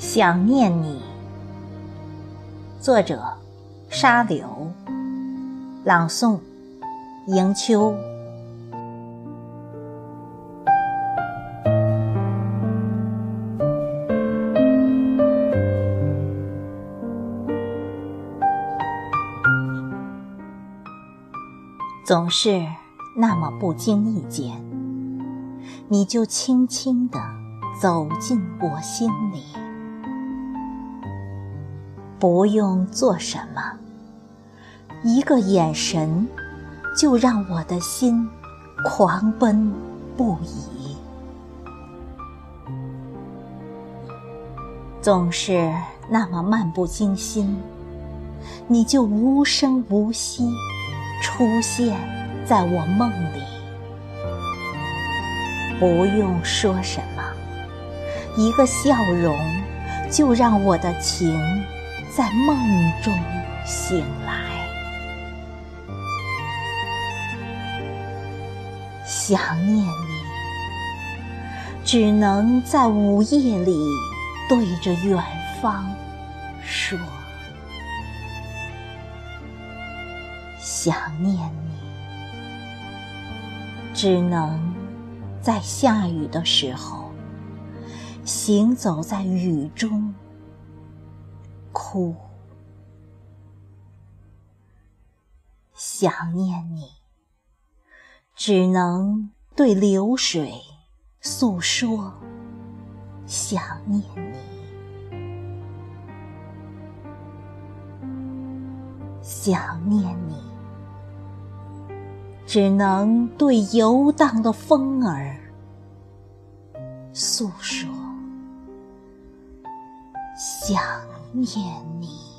想念你。作者：沙柳。朗诵：迎秋。总是那么不经意间，你就轻轻地走进我心里，不用做什么，一个眼神就让我的心狂奔不已。总是那么漫不经心，你就无声无息。出现在我梦里，不用说什么，一个笑容就让我的情在梦中醒来。想念你，只能在午夜里对着远方说。想念你，只能在下雨的时候，行走在雨中哭。想念你，只能对流水诉说想念你。想念你，只能对游荡的风儿诉说想念你。